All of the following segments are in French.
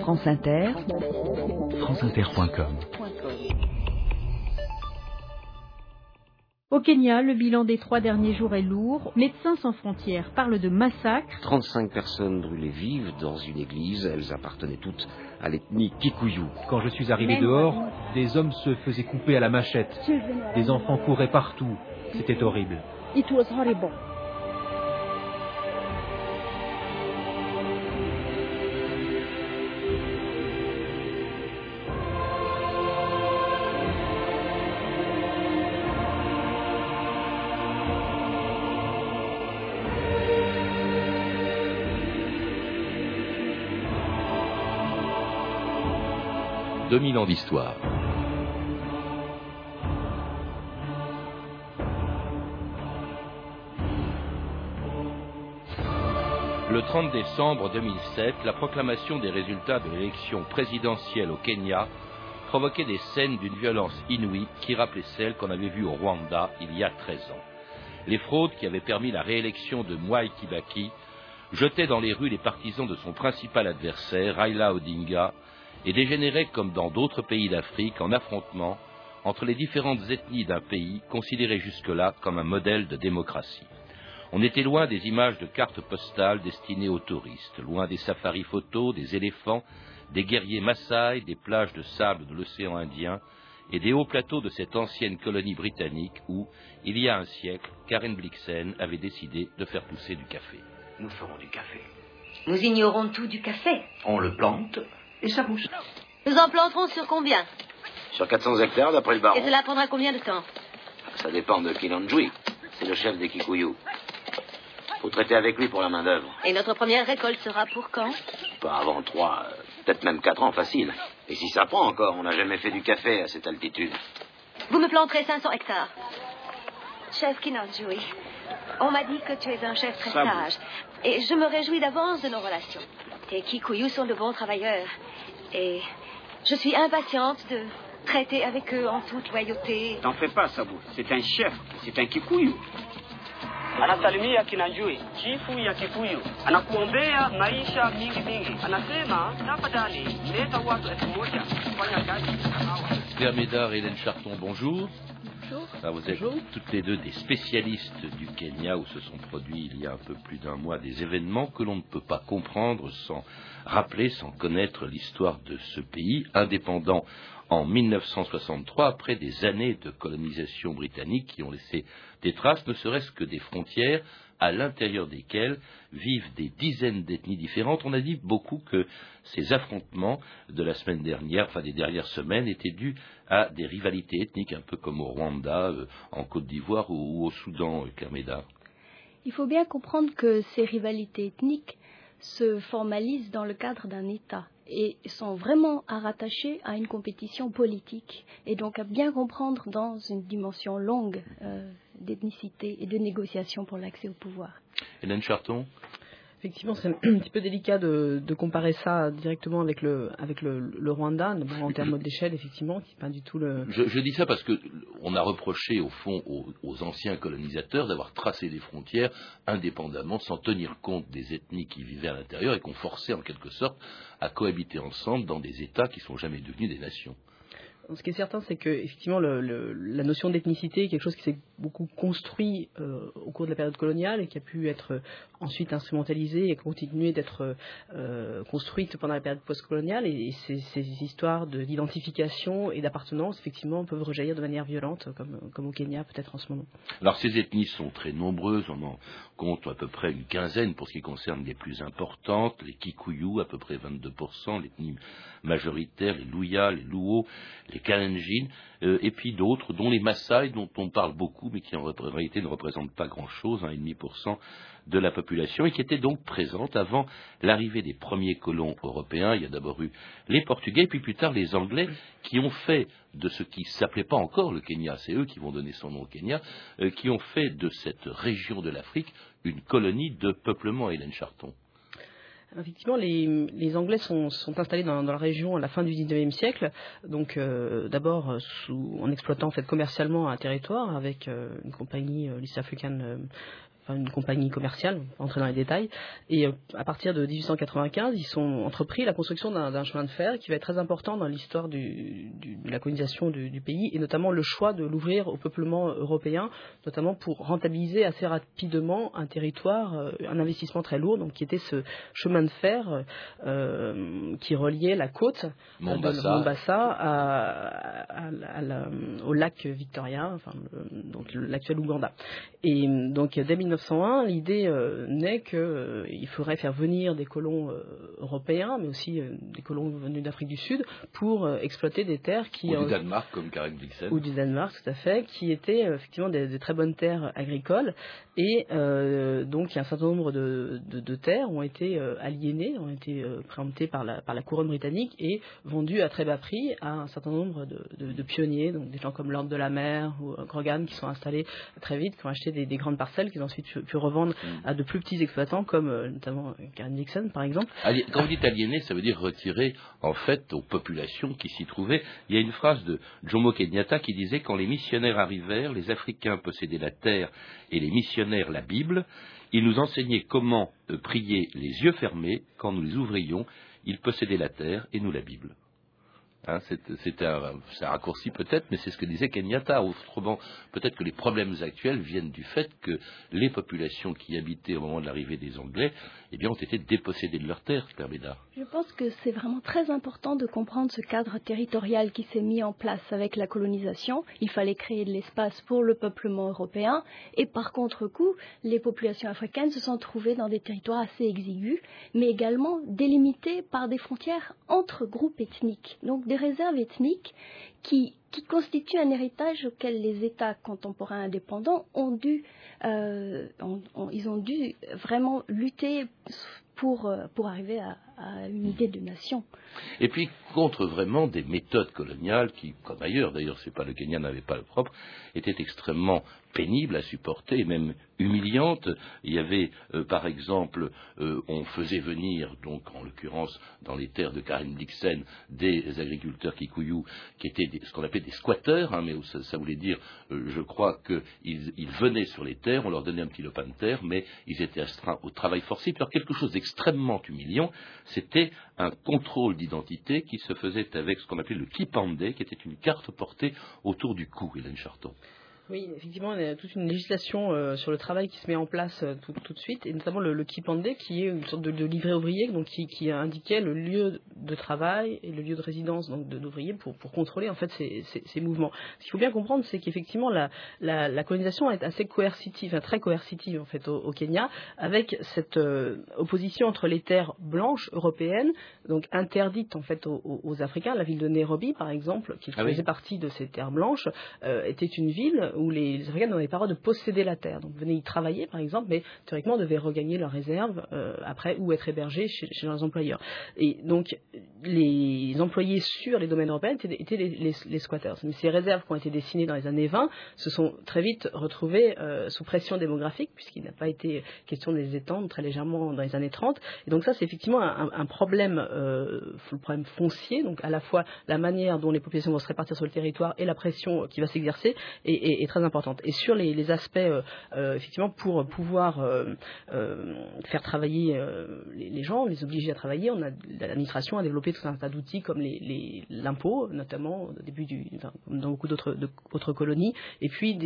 France Inter, franceinter.com. Au Kenya, le bilan des trois derniers jours est lourd. Médecins sans frontières parlent de massacre. 35 personnes brûlées vives dans une église. Elles appartenaient toutes à l'ethnie Kikuyu. Quand je suis arrivé dehors, des hommes se faisaient couper à la machette. Des enfants couraient partout. C'était horrible. It was horrible. 2000 ans d'histoire. Le 30 décembre 2007, la proclamation des résultats de l'élection présidentielle au Kenya provoquait des scènes d'une violence inouïe qui rappelaient celles qu'on avait vues au Rwanda il y a 13 ans. Les fraudes qui avaient permis la réélection de Mwai Kibaki jetaient dans les rues les partisans de son principal adversaire, Raila Odinga, et dégénérait comme dans d'autres pays d'Afrique en affrontement entre les différentes ethnies d'un pays considéré jusque-là comme un modèle de démocratie. On était loin des images de cartes postales destinées aux touristes, loin des safaris photos, des éléphants, des guerriers Maasai, des plages de sable de l'océan Indien et des hauts plateaux de cette ancienne colonie britannique où, il y a un siècle, Karen Blixen avait décidé de faire pousser du café. Nous ferons du café. Nous ignorons tout du café. On le plante, et ça pousse. Nous en planterons sur combien? Sur 400 hectares, d'après le baron. Et cela prendra combien de temps? Ça dépend de Kinanjui. C'est le chef des Kikuyu. Faut traiter avec lui pour la main-d'œuvre. Et notre première récolte sera pour quand? Pas avant trois, euh, peut-être même quatre ans, facile. Et si ça prend encore, on n'a jamais fait du café à cette altitude. Vous me planterez 500 hectares. Chef Kinanjui, on m'a dit que tu es un chef très sage. Et je me réjouis d'avance de nos relations. Tes Kikuyu sont de bons travailleurs. Et je suis impatiente de traiter avec eux en toute loyauté. T'en fais pas, Sabu. C'est un chef. C'est un Kikuyu. Anasalimia Kinanjui, chifu ya Kikuyu. Anakuombea maisha mingi mingi. Anasema, tafadhali, leta watu elfu moja kufanya kazi Claire Médard et Hélène Charton, bonjour. Bonjour. Alors vous êtes toutes les deux des spécialistes du Kenya où se sont produits il y a un peu plus d'un mois des événements que l'on ne peut pas comprendre sans rappeler, sans connaître l'histoire de ce pays indépendant en 1963 après des années de colonisation britannique qui ont laissé des traces, ne serait-ce que des frontières à l'intérieur desquelles vivent des dizaines d'ethnies différentes. On a dit beaucoup que ces affrontements de la semaine dernière, enfin des dernières semaines, étaient dus à des rivalités ethniques, un peu comme au Rwanda, euh, en Côte d'Ivoire ou, ou, au Soudan, euh, Kermeda. Il faut bien comprendre que ces rivalités ethniques se formalisent dans le cadre d'un État et sont vraiment à rattacher à une compétition politique et donc à bien comprendre dans une dimension longue euh, d'ethnicité et de négociation pour l'accès au pouvoir. Hélène Charton Effectivement, c'est un petit peu délicat de, de, comparer ça directement avec le, avec le, le Rwanda, en termes d'échelle, effectivement, qui pas du tout le. Je, je dis ça parce que on a reproché au fond aux, aux anciens colonisateurs d'avoir tracé des frontières indépendamment, sans tenir compte des ethnies qui vivaient à l'intérieur et qu'on forçait en quelque sorte à cohabiter ensemble dans des États qui sont jamais devenus des nations. Ce qui est certain, c'est que effectivement, le, la notion d'ethnicité est quelque chose qui s'est beaucoup construit euh, au cours de la période coloniale et qui a pu être euh, ensuite instrumentalisée et continuer d'être euh, construite pendant la période postcoloniale. Et, ces, histoires d'identification et d'appartenance, effectivement, peuvent rejaillir de manière violente, comme, comme au Kenya peut-être en ce moment. Alors ces ethnies sont très nombreuses, on en compte à peu près une quinzaine pour ce qui concerne les plus importantes, les Kikuyu, à peu près 22%, l'ethnie majoritaire, les Luya, les Luo, les Kalenjin, euh, et puis d'autres, dont les Maasai, dont on parle beaucoup, mais qui en réalité ne représentent pas grand-chose, 1,5% de la population, et qui étaient donc présentes avant l'arrivée des premiers colons européens. Il y a d'abord eu les Portugais, puis plus tard les Anglais, qui ont fait de ce qui s'appelait pas encore le Kenya, c'est eux qui vont donner son nom au Kenya, euh, qui ont fait de cette région de l'Afrique une colonie de peuplement, Hélène Charton. Effectivement, les, Anglais sont, installés dans, la région à la fin du XIXe siècle, donc euh, d'abord en exploitant fait commercialement un territoire avec euh, une compagnie, l'East African une compagnie commerciale, entrer dans les détails. Et à partir de 1895, ils sont entrepris la construction d'un chemin de fer qui va être très important dans l'histoire de la colonisation du, du, pays, et notamment le choix de l'ouvrir au peuplement européen, notamment pour rentabiliser assez rapidement un territoire, un investissement très lourd, donc qui était ce chemin de fer qui reliait la côte Mombasa. de Mombasa à, au lac Victoria, enfin, donc l'actuel Ouganda. Et donc dès 1901, l'idée euh, naît qu'il euh, faudrait faire venir des colons euh, européens, mais aussi des colons venus d'Afrique du Sud, pour exploiter des terres qui... Ou du Danemark, comme Karen Blixen. Ou du Danemark, tout à fait, qui étaient effectivement des, très bonnes terres agricoles. Et donc un certain nombre de, de, terres ont été aliénées, ont été préemptées par la, par la couronne britannique et vendues à très bas prix à un certain nombre de, pionniers, donc des gens comme Lord de la Mer ou Grogan, qui sont installés très vite, qui ont acheté des, grandes parcelles qu'ils ont ensuite pu, revendre mm. à de plus petits exploitants, comme euh, notamment Karen Dixon, par exemple. Quand vous dites aliéné, ça veut dire retirer, en fait, aux populations qui s'y trouvaient. Il y a une phrase de Jomo Kenyatta qui disait Quand les missionnaires arrivèrent, les Africains possédaient la terre et les missionnaires la Bible. Ils nous enseignaient comment prier les yeux fermés. Quand nous les ouvrions, ils possédaient la terre et nous la Bible. Hein, c'est un, raccourci peut-être, mais c'est ce que disait Kenyatta. Autrement, peut-être que les problèmes actuels viennent du fait que les populations qui habitaient au moment de l'arrivée des Anglais eh bien, ont été dépossédées de leurs terres. Je pense que c'est vraiment très important de comprendre ce cadre territorial qui s'est mis en place avec la colonisation. Il fallait créer de l'espace pour le peuplement européen et par contre-coup, les populations africaines se sont trouvées dans des territoires assez exigus, mais également délimitées par des frontières entre groupes ethniques. Donc réserves ethniques qui, constituent un héritage auquel les États contemporains indépendants ont dû, euh, ils ont dû vraiment lutter pour, euh, pour arriver à, à une idée de nation. Et puis contre vraiment des méthodes coloniales qui, comme ailleurs, d'ailleurs c'est pas le Kenya n'avait pas le propre, étaient extrêmement pénibles à supporter et même humiliantes. Il y avait, euh, par exemple, euh, on faisait venir, donc en l'occurrence dans les terres de Karen Dixon, des agriculteurs kikuyu qui étaient ce qu'on appelait des squatteurs, hein, mais ça, voulait dire, euh, je crois qu'ils ils venaient sur les terres, on leur donnait un petit lopin de terre, mais ils étaient astreints au travail forcé. Puis alors quelque chose d'extrêmement humiliant, c'était un contrôle d'identité qui se faisait avec ce qu'on appelait le kipandé, qui était une carte portée autour du cou, Hélène Charton. Oui, effectivement, il y a toute une législation euh, sur le travail qui se met en place euh, tout, de suite, et notamment le, le Kipandé, qui est une sorte de, livret ouvrier, donc qui, qui, indiquait le lieu de travail et le lieu de résidence donc de l'ouvrier pour, pour, contrôler en fait ces, ces, ces mouvements. Ce qu'il faut bien comprendre, c'est qu'effectivement la, la, la, colonisation est assez coercitive, très coercitive en fait au, au Kenya, avec cette euh, opposition entre les terres blanches européennes, donc interdites en fait aux, aux, Africains. La ville de Nairobi, par exemple, qui ah faisait partie de ces terres blanches, était une ville où les, Africains n'avaient pas le droit de posséder la terre. Donc venaient y travailler, par exemple, mais théoriquement devaient regagner leurs réserves euh, après ou être hébergés chez, leurs employeurs. Et donc les employés sur les domaines européens étaient, les, squatters. Mais ces réserves qui ont été dessinées dans les années 20 se sont très vite retrouvées euh, sous pression démographique, puisqu'il n'a pas été question de les étendre très légèrement dans les années 30. Et donc ça, c'est effectivement un, problème, euh, problème foncier, donc à la fois la manière dont les populations vont se répartir sur le territoire et la pression qui va s'exercer est, très importante. Et sur les, aspects, euh, euh, effectivement, pour pouvoir euh, faire travailler les, gens, les obliger à travailler, on a l'administration a développé tout un tas d'outils comme l'impôt, notamment au début dans beaucoup d'autres colonies, et puis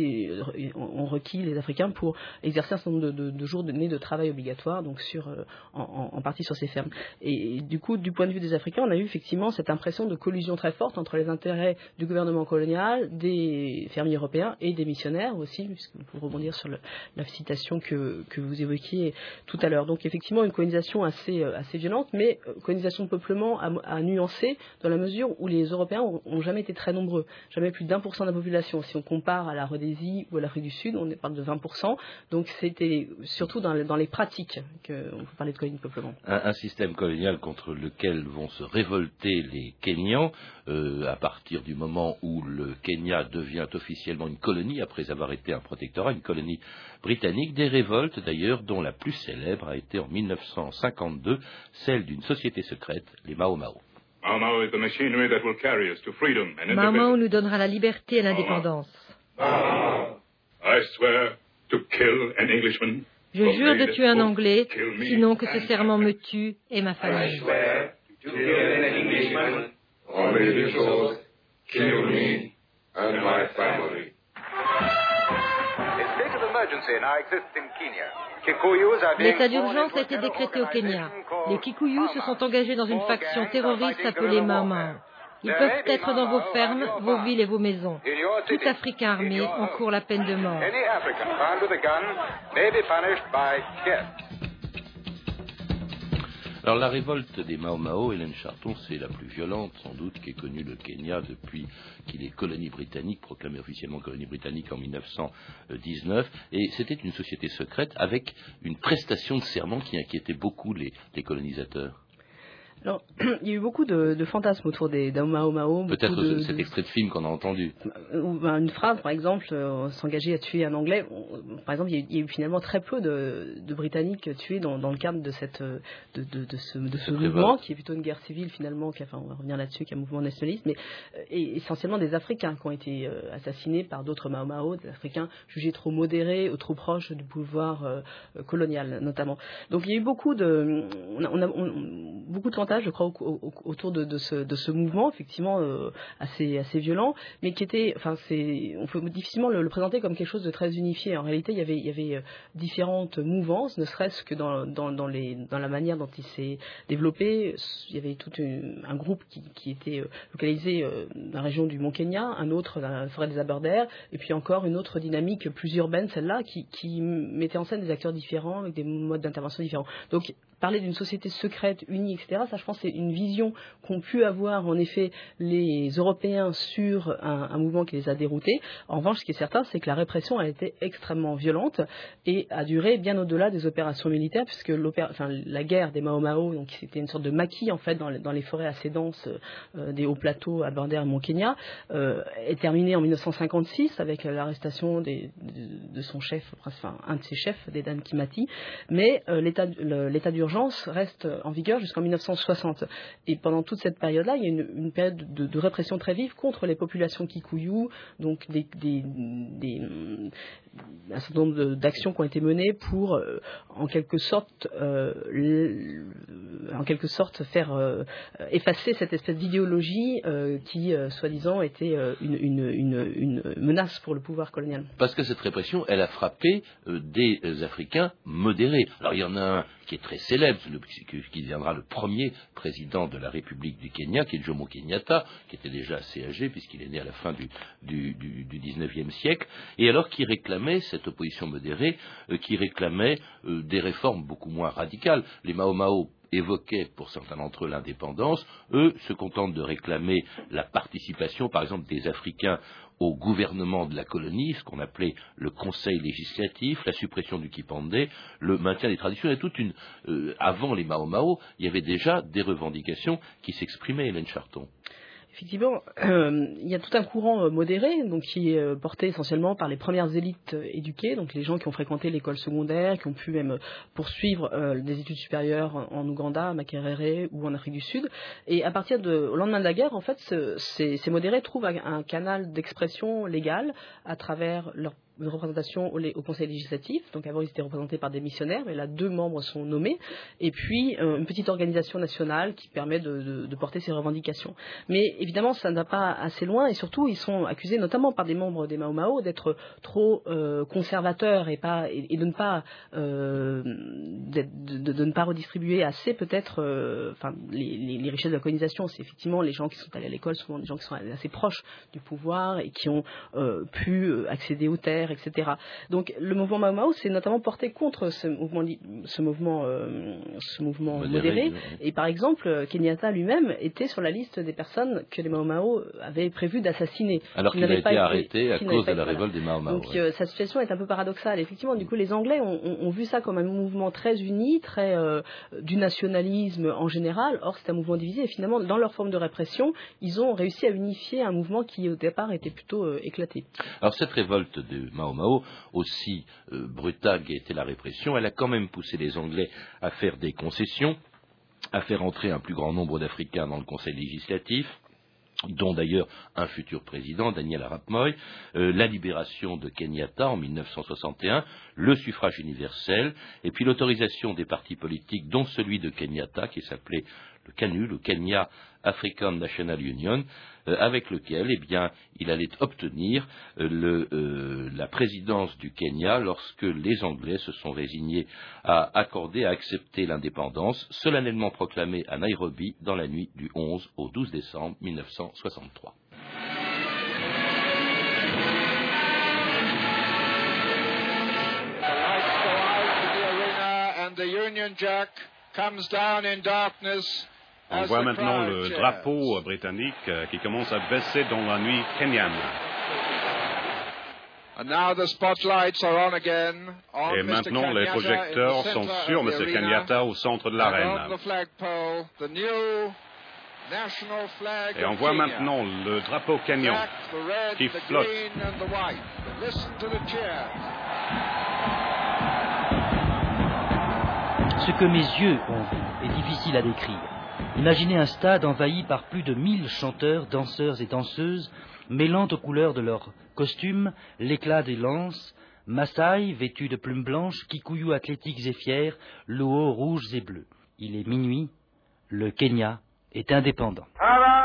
on, requis les Africains pour exercer un certain nombre de, de, jours de travail obligatoire, donc sur, en, partie sur ces fermes. Et, du coup, du point de vue des Africains, on a eu effectivement cette impression de collusion très forte entre les intérêts du gouvernement colonial, des fermiers européens et des missionnaires aussi, vous rebondir sur la citation que, que, vous évoquiez tout à l'heure. Donc effectivement une colonisation assez, euh, assez violente, mais euh, colonisation de peuplement à, nuancer dans la mesure où les Européens ont, jamais été très nombreux, jamais plus d'un pour cent de la population. Si on compare à la Rhodésie ou à l'Afrique du Sud, on parle de 20%. Donc c'était surtout dans, dans les pratiques qu'on peut parler de colonie de peuplement. Un, système colonial contre lequel vont se révolter les Kenyans euh, à partir du moment où le Kenya devient officiellement une colonie après avoir été un protectorat, une colonie britannique, des révoltes d'ailleurs dont la plus célèbre a été en 1952 celle d'une société secrète, les Mao Mao. Mao nous donnera la liberté et l'indépendance. Je jure de tuer un Anglais, sinon que ce serment me tue et ma famille. L'état d'urgence a été décrété au Kenya. Les Kikuyus se sont engagés dans une faction terroriste appelée Mama. Ils peuvent être dans vos fermes, vos villes et vos maisons. Tout Africain armé encourt la peine de mort. Alors la révolte des Mao Mao, Hélène Charton, c'est la plus violente sans doute qu'ait connue le Kenya depuis qu'il est colonie britannique, proclamé officiellement colonie britannique en 1919. Et c'était une société secrète avec une prestation de serment qui inquiétait beaucoup les colonisateurs. Alors, il y a eu beaucoup de, de fantasmes autour des Mao Mao. Peut-être cet extrait de film qu'on a entendu. Ou ben, une phrase, par exemple, euh, s'engager à tuer un Anglais. Par exemple, il y, a, eu finalement très peu de, de Britanniques tués dans, dans, le cadre de, cette, de, de ce, mouvement, qui est plutôt une guerre civile finalement, qui, enfin, on va revenir là-dessus, qui est un mouvement nationaliste, mais euh, et essentiellement des Africains qui ont été euh, assassinés par d'autres Mao Mao, des Africains jugés trop modérés ou trop proches du pouvoir colonial, notamment. Donc il y a eu beaucoup de, on a, on a beaucoup de fantasmes je crois, autour de, ce, mouvement, effectivement euh, assez, violent, mais qui était, enfin, on peut difficilement le, présenter comme quelque chose de très unifié. En réalité, il y avait, euh, différentes mouvances, ne serait-ce que dans, la manière dont il s'est développé. Il y avait tout un groupe qui, était euh, localisé dans la région du Mont Kenya, un autre dans la forêt des Aberdare, et puis encore une autre dynamique plus urbaine, celle-là, qui, qui mettait en scène des acteurs différents, avec des modes d'intervention différents. Donc, parler d'une société secrète, unie, etc., ça je pense c'est une vision qu'ont pu avoir en effet les Européens sur un, mouvement qui les a déroutés. En revanche, ce qui est certain, c'est que la répression a été extrêmement violente et a duré bien au-delà des opérations militaires, puisque la guerre des Mao Mao, donc c'était une sorte de maquis en fait dans, les forêts assez denses euh, des hauts plateaux à Border et Mont-Kenya, euh, est terminée en 1956 avec l'arrestation de, de, son chef, enfin un de ses chefs, Dedan Kimati, mais euh, l'état d'urgence reste en vigueur jusqu'en 1960. Et pendant toute cette période-là, il y a une, période de, répression très vive contre les populations kikuyu, donc des, un certain nombre d'actions qui ont été menées pour, euh, en quelque sorte, euh, en quelque sorte, faire euh, effacer cette espèce d'idéologie euh, qui, euh, soi-disant, était une, une, une, une, menace pour le pouvoir colonial. Parce que cette répression, elle a frappé des Africains modérés. Alors il y en a un qui est très célèbre, qui deviendra le premier président de la République du Kenya, qui est Jomo Kenyatta, qui était déjà assez âgé puisqu'il est né à la fin du, du, du, du 19e siècle, et alors qui cette opposition modérée, euh, qui réclamait euh, des réformes beaucoup moins radicales. Les Mao évoquaient pour certains d'entre eux l'indépendance, eux se contentent de réclamer la participation, par exemple, des Africains au gouvernement de la colonie, ce qu'on appelait le conseil législatif, la suppression du Kipande, le maintien des traditions et toute une. Euh, avant les Mao, il y avait déjà des revendications qui s'exprimaient, Hélène Charton. Effectivement, euh, il y a tout un courant euh, modéré, donc qui est euh, porté essentiellement par les premières élites éduquées, donc les gens qui ont fréquenté l'école secondaire, qui ont pu même poursuivre des études supérieures en Ouganda, à Makerere ou en Afrique du Sud. Et à partir de, au lendemain de la guerre, en fait, ces, ces modérés trouvent un canal d'expression légale à travers leur une représentation au, Conseil législatif. Donc avant, ils étaient représentés par des missionnaires, mais là, deux membres sont nommés. Et puis, une petite organisation nationale qui permet de, de, de, porter ces revendications. Mais évidemment, ça ne va pas assez loin. Et surtout, ils sont accusés, notamment par des membres des Mao Mao, d'être trop euh, conservateurs et, pas, et, de ne pas euh, de, de, ne pas redistribuer assez peut-être euh, les, les, richesses de la colonisation. C'est effectivement les gens qui sont allés à l'école, souvent des gens qui sont assez proches du pouvoir et qui ont pu accéder aux terres etc. Donc le mouvement Mao Mao s'est notamment porté contre ce mouvement, ce mouvement, euh, ce mouvement modéré, Et par exemple, Kenyatta lui-même était sur la liste des personnes que les Mao Mao avaient prévu d'assassiner. Alors qu'il a été arrêté à cause de la révolte des Mao Mao. Donc euh, sa situation est un peu paradoxale. Effectivement, du coup, les Anglais ont, ont, vu ça comme un mouvement très uni, très euh, du nationalisme en général. Or, c'est un mouvement divisé. Et finalement, dans leur forme de répression, ils ont réussi à unifier un mouvement qui, au départ, était plutôt éclaté. Alors, cette révolte de Mao Mao, aussi euh, brutale qu'était la répression, elle a quand même poussé les Anglais à faire des concessions, à faire entrer un plus grand nombre d'Africains dans le Conseil législatif, dont d'ailleurs un futur président, Daniel Arap Moy, euh, la libération de Kenyatta en 1961, le suffrage universel, et puis l'autorisation des partis politiques, dont celui de Kenyatta, qui s'appelait le CANU, le Kenya African National Union, avec lequel eh bien, il allait obtenir euh, la présidence du Kenya lorsque les Anglais se sont résignés à accorder, à accepter l'indépendance, solennellement proclamée à Nairobi dans la nuit du 11 au 12 décembre 1963. On voit maintenant le drapeau britannique euh, qui commence à baisser dans la nuit kenyane. Et maintenant, les projecteurs sont sur M. Kenyatta au centre de l'arène. Et on voit maintenant le drapeau kenyan qui flotte. Ce que mes yeux ont vu est difficile à décrire. Imaginez un stade envahi par plus de mille chanteurs, danseurs et danseuses, mêlant aux couleurs de leurs costumes l'éclat des lances, Maasai vêtus de plumes blanches, Kikuyu athlétiques et fiers, Luo rouges et bleus. Il est minuit, le Kenya est indépendant. et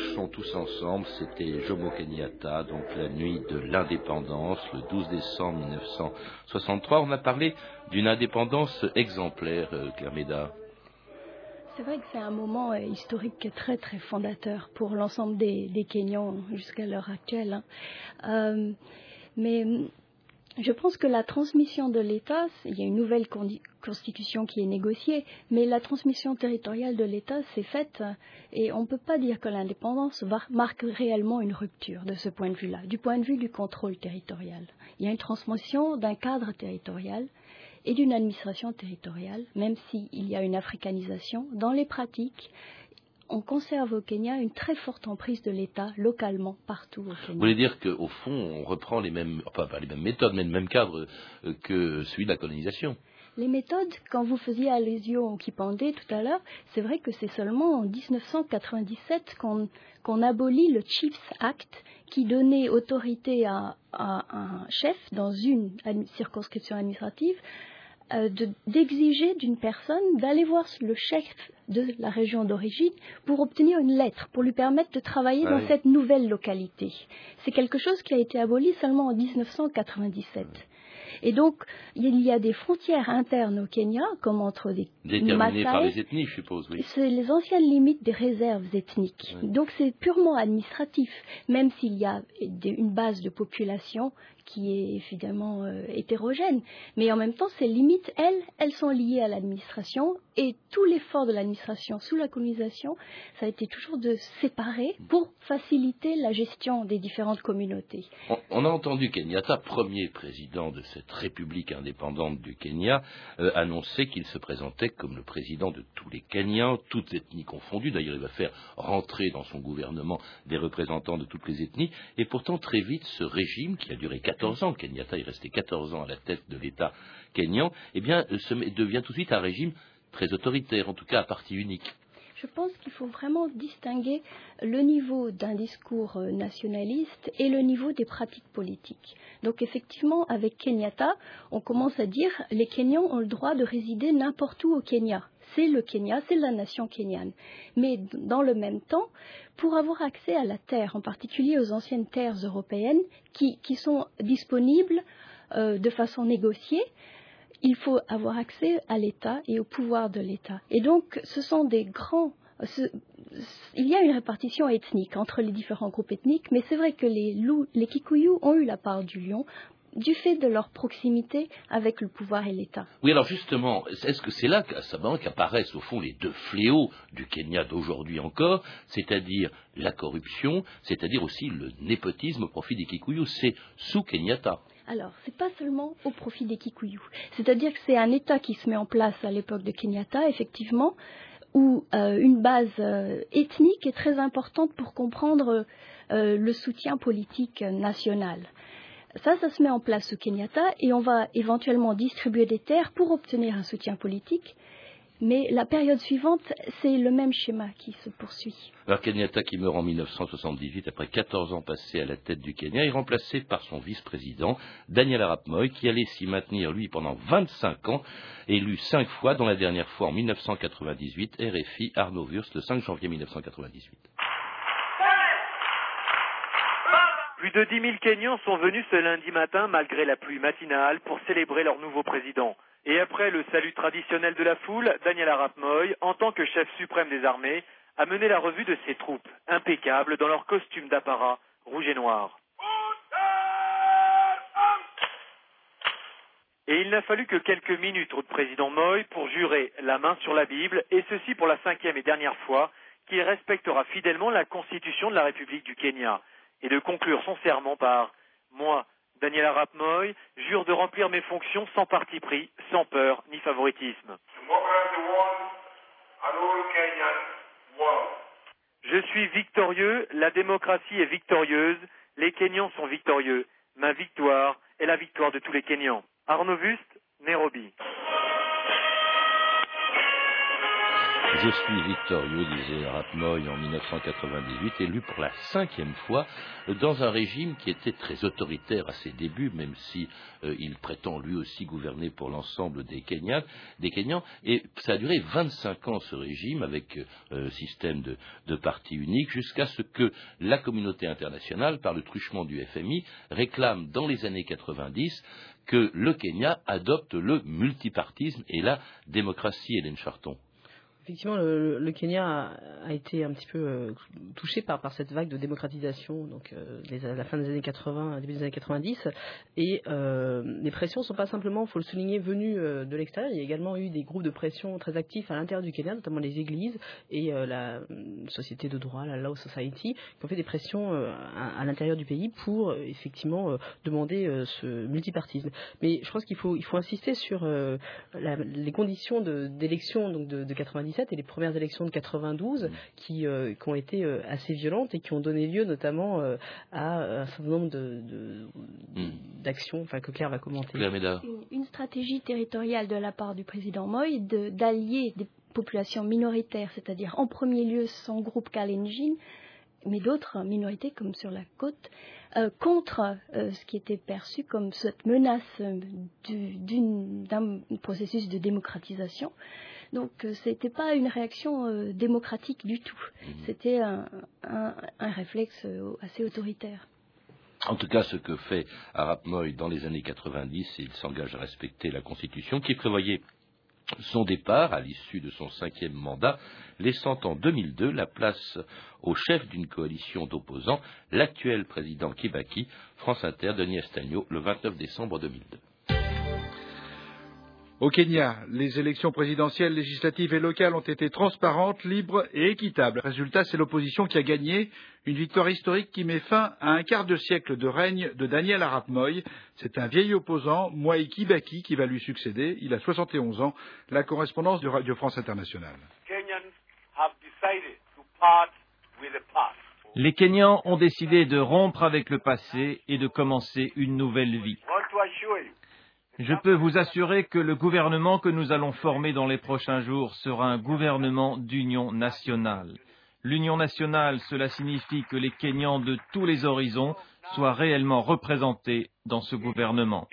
marchons tous ensemble, c'était Jomo Kenyatta, donc la nuit de l'indépendance, le 12 décembre 1963. On a parlé d'une indépendance exemplaire, euh, Claire. C'est vrai que c'est un moment euh, historique très très fondateur pour l'ensemble des, Kenyans jusqu'à l'heure actuelle. Hein. Euh, mais je pense que la transmission de l'État, il y a une nouvelle constitution qui est négociée, mais la transmission territoriale de l'État s'est faite et on ne peut pas dire que l'indépendance marque réellement une rupture de ce point de vue-là, du point de vue du contrôle territorial. Il y a une transmission d'un cadre territorial et d'une administration territoriale, même s'il y a une africanisation dans les pratiques on conserve au Kenya une très forte emprise de l'État localement partout au Kenya. Vous voulez dire qu'au fond, on reprend les mêmes, enfin pas les mêmes méthodes, mais le même cadre euh, que celui de la colonisation les méthodes, quand vous faisiez allusion au Kipandé tout à l'heure, c'est vrai que c'est seulement en 1997 qu'on abolit le Chiefs Act qui donnait autorité à un chef dans une circonscription administrative euh, d'exiger d'une personne d'aller voir le chef de la région d'origine pour obtenir une lettre, pour lui permettre de travailler ah dans cette nouvelle localité. C'est quelque chose qui a été aboli seulement en 1997. Et donc, il y a des frontières internes au Kenya, comme entre des Déterminées par les ethnies, je suppose, oui. C'est les anciennes limites des réserves ethniques. Donc, c'est purement administratif, même s'il y a une base de population qui est évidemment euh, hétérogène. Mais en même temps, ces limites, elles, elles sont liées à l'administration et tout l'effort de l'administration sous la colonisation, ça a été toujours de séparer pour faciliter la gestion des différentes communautés. On, a entendu Kenyatta, premier président de cette république indépendante du Kenya, euh, annoncer qu'il se présentait comme le président de tous les Kenyans, toutes ethnies confondues. D'ailleurs, il va faire rentrer dans son gouvernement des représentants de toutes les ethnies. Et pourtant, très vite, ce régime, qui a duré 14 ans, Kenyatta est resté 14 ans à la tête de l'État kenyan, eh bien, euh, devient tout de suite un régime très autoritaire, en tout cas à parti unique. Je pense qu'il faut vraiment distinguer le niveau d'un discours euh, nationaliste et le niveau des pratiques politiques. Donc effectivement, avec Kenyatta, on commence à dire les Kenyans ont le droit de résider n'importe où au Kenya. C'est le Kenya, c'est la nation kenyane. Mais dans le même temps, pour avoir accès à la terre, en particulier aux anciennes terres européennes qui, sont disponibles euh, de façon négociée, il faut avoir accès à l'État et au pouvoir de l'État. Et donc, ce sont des grands. il y a une répartition ethnique entre les différents groupes ethniques, mais c'est vrai que les, les Kikuyu ont eu la part du lion du fait de leur proximité avec le pouvoir et l'État. Oui, alors justement, est-ce que c'est là qu'apparaissent au fond les deux fléaux du Kenya d'aujourd'hui encore, c'est-à-dire la corruption, c'est-à-dire aussi le népotisme au profit des Kikuyu C'est sous Kenyatta. Alors, ce n'est pas seulement au profit des Kikuyu. C'est-à-dire que c'est un État qui se met en place à l'époque de Kenyatta, effectivement, où une base ethnique est très importante pour comprendre le soutien politique national. Ça, ça se met en place au Kenyatta et on va éventuellement distribuer des terres pour obtenir un soutien politique. Mais la période suivante, c'est le même schéma qui se poursuit. Alors Kenyatta qui meurt en 1978 après 14 ans passés à la tête du Kenya est remplacé par son vice-président Daniel Arap Moi qui allait s'y maintenir lui pendant 25 ans, élu cinq fois, dont la dernière fois en 1998, RFI Arnaud Wurst le 5 janvier 1998. Plus de 10 000 Kenyans sont venus ce lundi matin, malgré la pluie matinale, pour célébrer leur nouveau président. Et après le salut traditionnel de la foule, Daniel Arap Moy, en tant que chef suprême des armées, a mené la revue de ses troupes, impeccables dans leur costume d'apparat rouge et noir. Et il n'a fallu que quelques minutes au président Moy pour jurer la main sur la Bible, et ceci pour la cinquième et dernière fois, qu'il respectera fidèlement la constitution de la République du Kenya et de conclure son serment par Moi, Daniel Arap Moy, jure de remplir mes fonctions sans parti pris, sans peur ni favoritisme. Je suis victorieux, la démocratie est victorieuse, les Kenyans sont victorieux. Ma victoire est la victoire de tous les Kenyans. Arnaud Wust, Nairobi. Je suis victorieux, disait Rapmoy en 1998, élu pour la cinquième fois dans un régime qui était très autoritaire à ses débuts, même si euh, il prétend lui aussi gouverner pour l'ensemble des Kenyans, des Kenyans. Et ça a duré 25 ans ce régime avec euh, système de, de parti unique, jusqu'à ce que la communauté internationale, par le truchement du FMI, réclame dans les années 90 que le Kenya adopte le multipartisme et la démocratie, Hélène Charton effectivement, le, Kenya a, été un petit peu euh, touché par, cette vague de démocratisation, donc euh, à la fin des années 80, début des années 90. Et euh, les pressions ne sont pas simplement, il faut le souligner, venues de l'extérieur. Il y a également eu des groupes de pression très actifs à l'intérieur du Kenya, notamment les églises et la société de droit, la Law Society, qui ont fait des pressions à, l'intérieur du pays pour effectivement demander ce multipartisme. Mais je pense qu'il faut, insister sur les conditions d'élection de, de, de 97 et les premières élections de 92 mm. qui, euh, qui ont été euh, assez violentes et qui ont donné lieu notamment euh, à un certain nombre mm. d'actions de, que Claire va commenter. Une, stratégie territoriale de la part du président Moïse d'allier des populations minoritaires, c'est-à-dire en premier lieu son groupe Kalenjin, mais d'autres minorités comme sur la côte, contre ce qui était perçu comme cette menace d'un processus de démocratisation. Donc ce euh, n'était pas une réaction euh, démocratique du tout. Mhm. C'était un, réflexe euh, assez autoritaire. En tout cas, ce que fait Arap Moy dans les années 90, il s'engage à respecter la Constitution qui prévoyait son départ à l'issue de son cinquième mandat, laissant en 2002 la place au chef d'une coalition d'opposants, l'actuel président Kibaki, France Inter, Denis Estagno, le 29 décembre 2002. Au Kenya, les élections présidentielles, législatives et locales ont été transparentes, libres et équitables. Résultat, c'est l'opposition qui a gagné, une victoire historique qui met fin à un quart de siècle de règne de Daniel Arap Moy. C'est un vieil opposant, Mwai Kibaki, qui va lui succéder. Il a 71 ans. La correspondance de Radio France Internationale. Les Kenyans ont décidé de rompre avec le passé et de commencer une nouvelle vie. Je peux vous assurer que le gouvernement que nous allons former dans les prochains jours sera un gouvernement d'union nationale. L'union nationale, cela signifie que les Kenyans de tous les horizons soient réellement représentés dans ce gouvernement.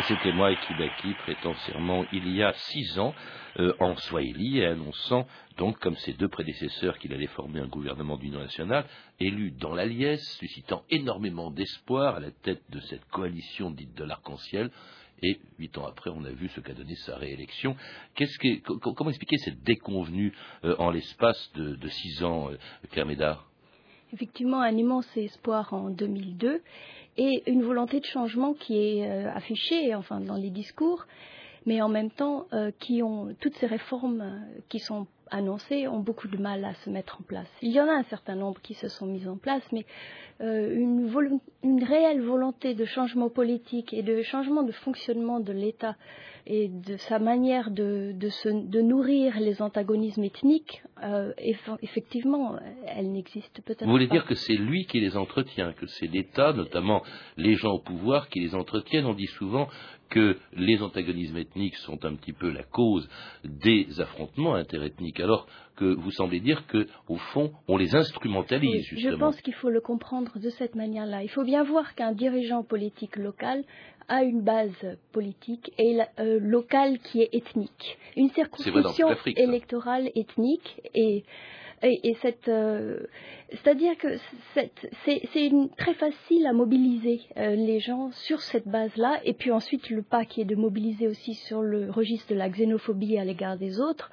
Et c'était moi, Kibaki, prêtant serment il y a six ans euh, en Swahili et annonçant donc, comme ses deux prédécesseurs, qu'il allait former un gouvernement d'union nationale, élu dans la liesse, suscitant énormément d'espoir à la tête de cette coalition dite de l'arc-en-ciel. Et huit ans après, on a vu ce qu'a donné sa réélection. comment expliquer cette déconvenue euh, en l'espace de, six ans, euh, Claire Médard? Effectivement, un immense espoir en 2002 et une volonté de changement qui est affichée, enfin, dans les discours mais en même temps euh, qui ont toutes ces réformes euh, qui sont annoncés ont beaucoup de mal à se mettre en place. Il y en a un certain nombre qui se sont mis en place, mais euh, une, une, réelle volonté de changement politique et de changement de fonctionnement de l'État et de sa manière de, de, se, de nourrir les antagonismes ethniques, euh, effectivement, elle n'existe peut-être pas. Vous voulez dire que c'est lui qui les entretient, que c'est l'État, notamment les gens au pouvoir, qui les entretiennent On dit souvent que les antagonismes ethniques sont un petit peu la cause des affrontements interethniques, alors que vous semblez dire qu'au fond, on les instrumentalise, justement. Je pense qu'il faut le comprendre de cette manière-là. Il faut bien voir qu'un dirigeant politique local a une base politique et euh, locale qui est ethnique. Une circonscription électorale ethnique et et, cette, euh, c'est-à-dire que c'est très facile à mobiliser euh, les gens sur cette base-là, et puis ensuite le pas qui est de mobiliser aussi sur le registre de la xénophobie à l'égard des autres,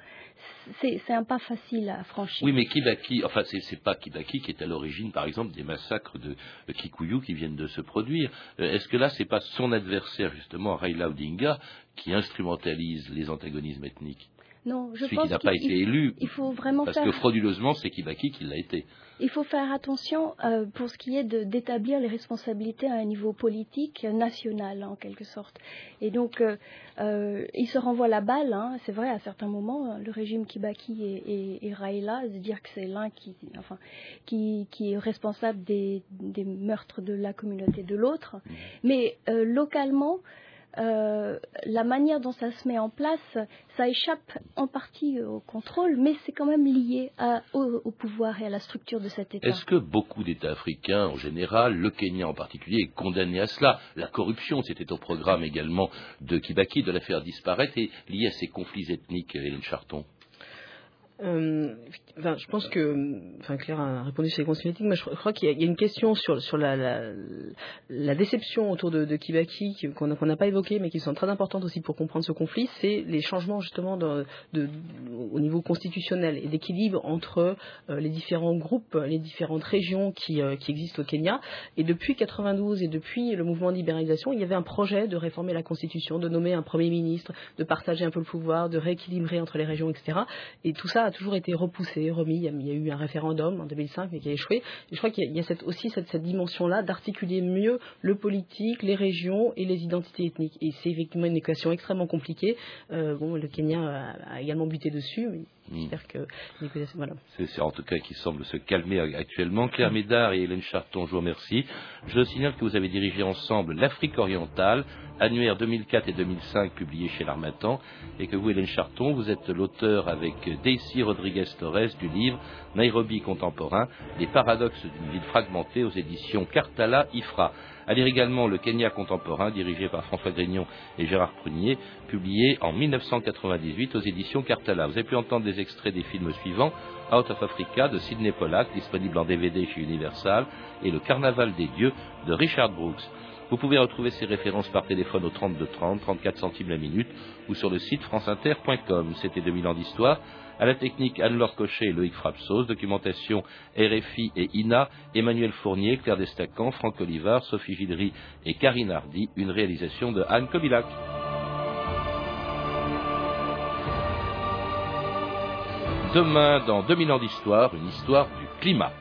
c'est un pas facile à franchir. Oui, mais Kibaki, enfin, c'est pas Kibaki qui est à l'origine, par exemple, des massacres de, Kikuyu qui viennent de se produire. Euh, est-ce que là, c'est pas son adversaire, justement, Raila Odinga, qui instrumentalise les antagonismes ethniques? Non, je Celui pense qui n'a pas été élu. Il faut vraiment parce que frauduleusement, c'est Kibaki qui l'a été. Il faut faire attention euh, pour ce qui est d'établir les responsabilités à un niveau politique national, en quelque sorte. Et donc, euh, euh, il se renvoie la balle, hein, c'est vrai, à certains moments, le régime Kibaki et, et, Raila, de dire que c'est l'un qui, enfin, qui, qui, est responsable des, des, meurtres de la communauté de l'autre. Mmh. Mais localement, euh, la manière dont ça se met en place, ça échappe en partie au contrôle, mais c'est quand même lié au, pouvoir et à la structure de cet État. Est-ce que beaucoup d'États africains, en général, le Kenya en particulier, est condamné à cela? La corruption, c'était au programme également de Kibaki de la faire disparaître, et lié à ces conflits ethniques, Hélène Charton euh, je pense que, Claire a répondu sur les consignes mais je crois qu'il y, a une question sur, la, déception autour de, Kibaki qu'on n'a pas évoquée, mais qui sont très importantes aussi pour comprendre ce conflit, c'est les changements justement au niveau constitutionnel et d'équilibre entre euh, les différents groupes, les différentes régions qui, euh, qui existent au Kenya. Et depuis 92 et depuis le mouvement de libéralisation, il y avait un projet de réformer la constitution, de nommer un premier ministre, de partager un peu le pouvoir, de rééquilibrer entre les régions, etc. Et tout ça a toujours été repoussé, remis. Il y a, eu un référendum en 2005, mais qui a échoué. Je crois qu'il y a, aussi cette, dimension-là d'articuler mieux le politique, les régions et les identités ethniques. Et c'est effectivement une équation extrêmement compliquée. Euh, bon, le Kenya a, également buté dessus, J'espère que. C'est en tout cas qui semble se calmer actuellement. Claire Médard et Hélène Charton, je vous remercie. Je signale que vous avez dirigé ensemble l'Afrique orientale, annuaire 2004 et 2005 publié chez l'Armatan, et que vous, Hélène Charton, vous êtes l'auteur avec Daisy Rodriguez Torres du livre Nairobi contemporain, les paradoxes d'une ville fragmentée aux éditions Cartala Ifra. À lire également Le Kenya contemporain, dirigé par François Grignon et Gérard Prunier, publié en 1998 aux éditions Cartala. Vous avez pu entendre des extraits des films suivants Out of Africa de Sidney Pollack, disponible en DVD chez Universal, et Le Carnaval des Dieux de Richard Brooks. Vous pouvez retrouver ces références par téléphone au 32 30, 34 centimes la minute ou sur le site franceinter.com. C'était 2000 ans d'histoire. À la technique, Anne-Laure Cochet et Loïc Frapsos. Documentation RFI et INA. Emmanuel Fournier, Claire Destacan, Franck Olivard, Sophie Gidry et Karine Hardy. Une réalisation de Anne Kobilac. Demain, dans 2000 ans d'histoire, une histoire du climat.